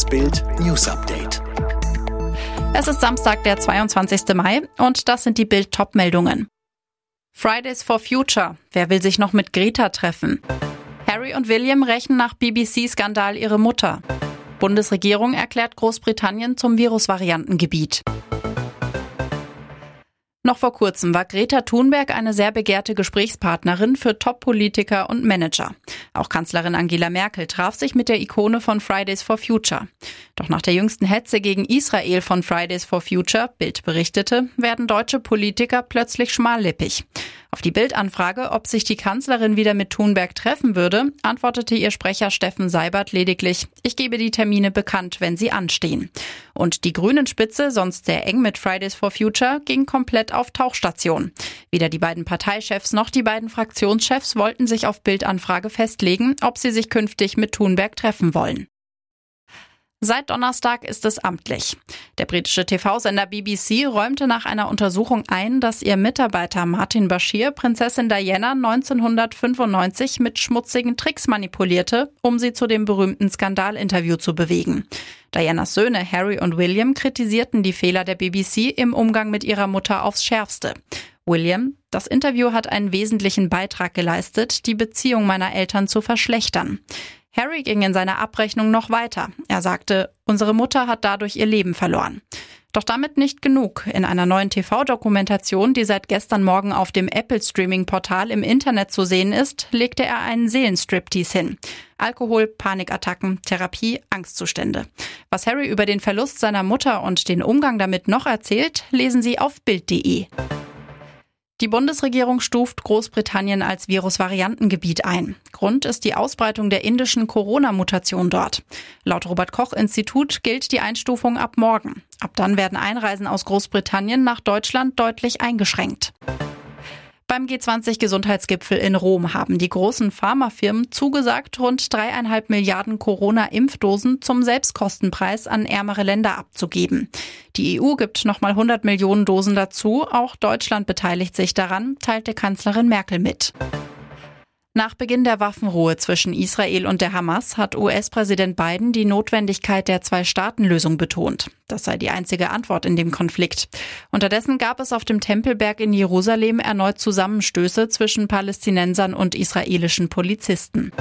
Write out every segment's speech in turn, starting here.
Das Bild News Update. Es ist Samstag, der 22. Mai und das sind die Bild top meldungen Fridays for Future. Wer will sich noch mit Greta treffen? Harry und William rächen nach BBC-Skandal ihre Mutter. Bundesregierung erklärt Großbritannien zum Virusvariantengebiet. Noch vor kurzem war Greta Thunberg eine sehr begehrte Gesprächspartnerin für Top-Politiker und Manager. Auch Kanzlerin Angela Merkel traf sich mit der Ikone von Fridays for Future. Doch nach der jüngsten Hetze gegen Israel von Fridays for Future, Bild berichtete, werden deutsche Politiker plötzlich schmallippig. Auf die Bildanfrage, ob sich die Kanzlerin wieder mit Thunberg treffen würde, antwortete ihr Sprecher Steffen Seibert lediglich, ich gebe die Termine bekannt, wenn sie anstehen. Und die grünen Spitze, sonst sehr eng mit Fridays for Future, ging komplett auf Tauchstation. Weder die beiden Parteichefs noch die beiden Fraktionschefs wollten sich auf Bildanfrage festlegen, ob sie sich künftig mit Thunberg treffen wollen. Seit Donnerstag ist es amtlich. Der britische TV-Sender BBC räumte nach einer Untersuchung ein, dass ihr Mitarbeiter Martin Bashir Prinzessin Diana 1995 mit schmutzigen Tricks manipulierte, um sie zu dem berühmten Skandalinterview zu bewegen. Dianas Söhne Harry und William kritisierten die Fehler der BBC im Umgang mit ihrer Mutter aufs Schärfste. William, das Interview hat einen wesentlichen Beitrag geleistet, die Beziehung meiner Eltern zu verschlechtern. Harry ging in seiner Abrechnung noch weiter. Er sagte, unsere Mutter hat dadurch ihr Leben verloren. Doch damit nicht genug. In einer neuen TV-Dokumentation, die seit gestern Morgen auf dem Apple-Streaming-Portal im Internet zu sehen ist, legte er einen Seelenstriptease hin. Alkohol, Panikattacken, Therapie, Angstzustände. Was Harry über den Verlust seiner Mutter und den Umgang damit noch erzählt, lesen Sie auf Bild.de. Die Bundesregierung stuft Großbritannien als Virusvariantengebiet ein. Grund ist die Ausbreitung der indischen Corona-Mutation dort. Laut Robert Koch Institut gilt die Einstufung ab morgen. Ab dann werden Einreisen aus Großbritannien nach Deutschland deutlich eingeschränkt. Beim G20-Gesundheitsgipfel in Rom haben die großen Pharmafirmen zugesagt, rund dreieinhalb Milliarden Corona-Impfdosen zum Selbstkostenpreis an ärmere Länder abzugeben. Die EU gibt nochmal 100 Millionen Dosen dazu. Auch Deutschland beteiligt sich daran, teilte Kanzlerin Merkel mit. Nach Beginn der Waffenruhe zwischen Israel und der Hamas hat US-Präsident Biden die Notwendigkeit der Zwei-Staaten-Lösung betont. Das sei die einzige Antwort in dem Konflikt. Unterdessen gab es auf dem Tempelberg in Jerusalem erneut Zusammenstöße zwischen Palästinensern und israelischen Polizisten.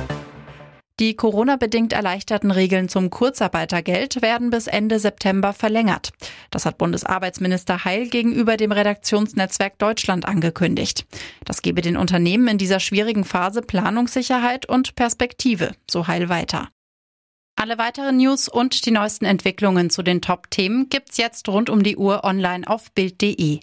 Die Corona-bedingt erleichterten Regeln zum Kurzarbeitergeld werden bis Ende September verlängert. Das hat Bundesarbeitsminister Heil gegenüber dem Redaktionsnetzwerk Deutschland angekündigt. Das gebe den Unternehmen in dieser schwierigen Phase Planungssicherheit und Perspektive, so Heil weiter. Alle weiteren News und die neuesten Entwicklungen zu den Top-Themen gibt's jetzt rund um die Uhr online auf Bild.de.